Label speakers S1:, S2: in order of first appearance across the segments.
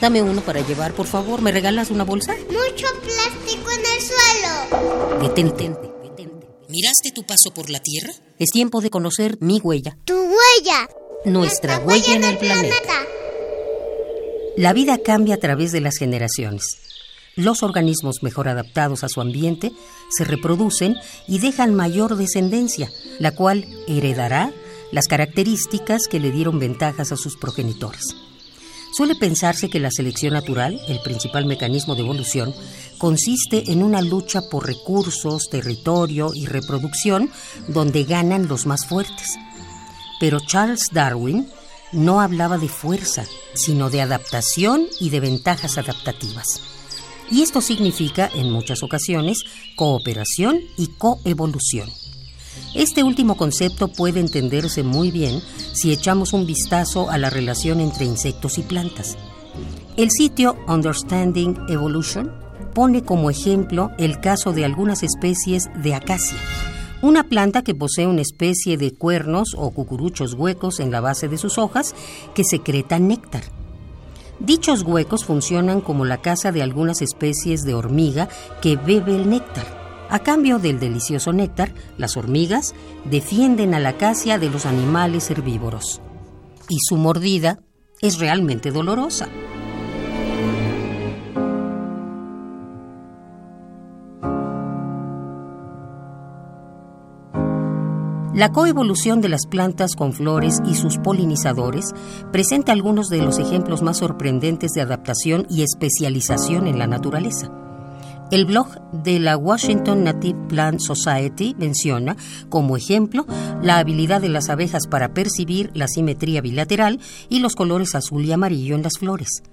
S1: Dame uno para llevar, por favor. ¿Me regalas una bolsa?
S2: Mucho plástico en el suelo.
S1: Detente. detente. ¿Miraste tu paso por la Tierra? Es tiempo de conocer mi huella.
S2: Tu huella.
S1: Nuestra huella en el planeta. La vida cambia a través de las generaciones. Los organismos mejor adaptados a su ambiente se reproducen y dejan mayor descendencia, la cual heredará las características que le dieron ventajas a sus progenitores. Suele pensarse que la selección natural, el principal mecanismo de evolución, consiste en una lucha por recursos, territorio y reproducción donde ganan los más fuertes. Pero Charles Darwin no hablaba de fuerza, sino de adaptación y de ventajas adaptativas. Y esto significa, en muchas ocasiones, cooperación y coevolución. Este último concepto puede entenderse muy bien si echamos un vistazo a la relación entre insectos y plantas. El sitio Understanding Evolution pone como ejemplo el caso de algunas especies de acacia, una planta que posee una especie de cuernos o cucuruchos huecos en la base de sus hojas que secretan néctar. Dichos huecos funcionan como la casa de algunas especies de hormiga que bebe el néctar. A cambio del delicioso néctar, las hormigas defienden a la acacia de los animales herbívoros. Y su mordida es realmente dolorosa. La coevolución de las plantas con flores y sus polinizadores presenta algunos de los ejemplos más sorprendentes de adaptación y especialización en la naturaleza. El blog de la Washington Native Plant Society menciona, como ejemplo, la habilidad de las abejas para percibir la simetría bilateral y los colores azul y amarillo en las flores.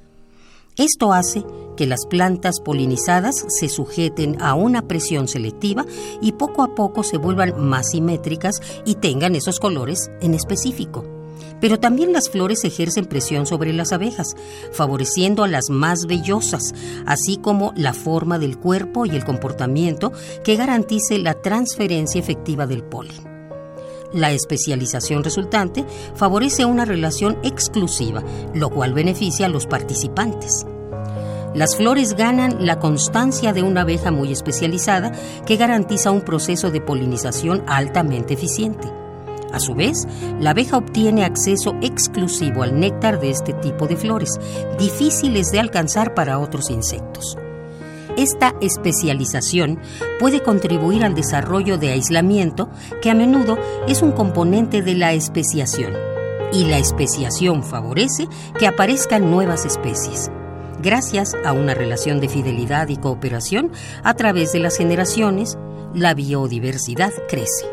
S1: Esto hace que las plantas polinizadas se sujeten a una presión selectiva y poco a poco se vuelvan más simétricas y tengan esos colores en específico. Pero también las flores ejercen presión sobre las abejas, favoreciendo a las más vellosas, así como la forma del cuerpo y el comportamiento que garantice la transferencia efectiva del polen. La especialización resultante favorece una relación exclusiva, lo cual beneficia a los participantes. Las flores ganan la constancia de una abeja muy especializada que garantiza un proceso de polinización altamente eficiente. A su vez, la abeja obtiene acceso exclusivo al néctar de este tipo de flores, difíciles de alcanzar para otros insectos. Esta especialización puede contribuir al desarrollo de aislamiento, que a menudo es un componente de la especiación. Y la especiación favorece que aparezcan nuevas especies. Gracias a una relación de fidelidad y cooperación a través de las generaciones, la biodiversidad crece.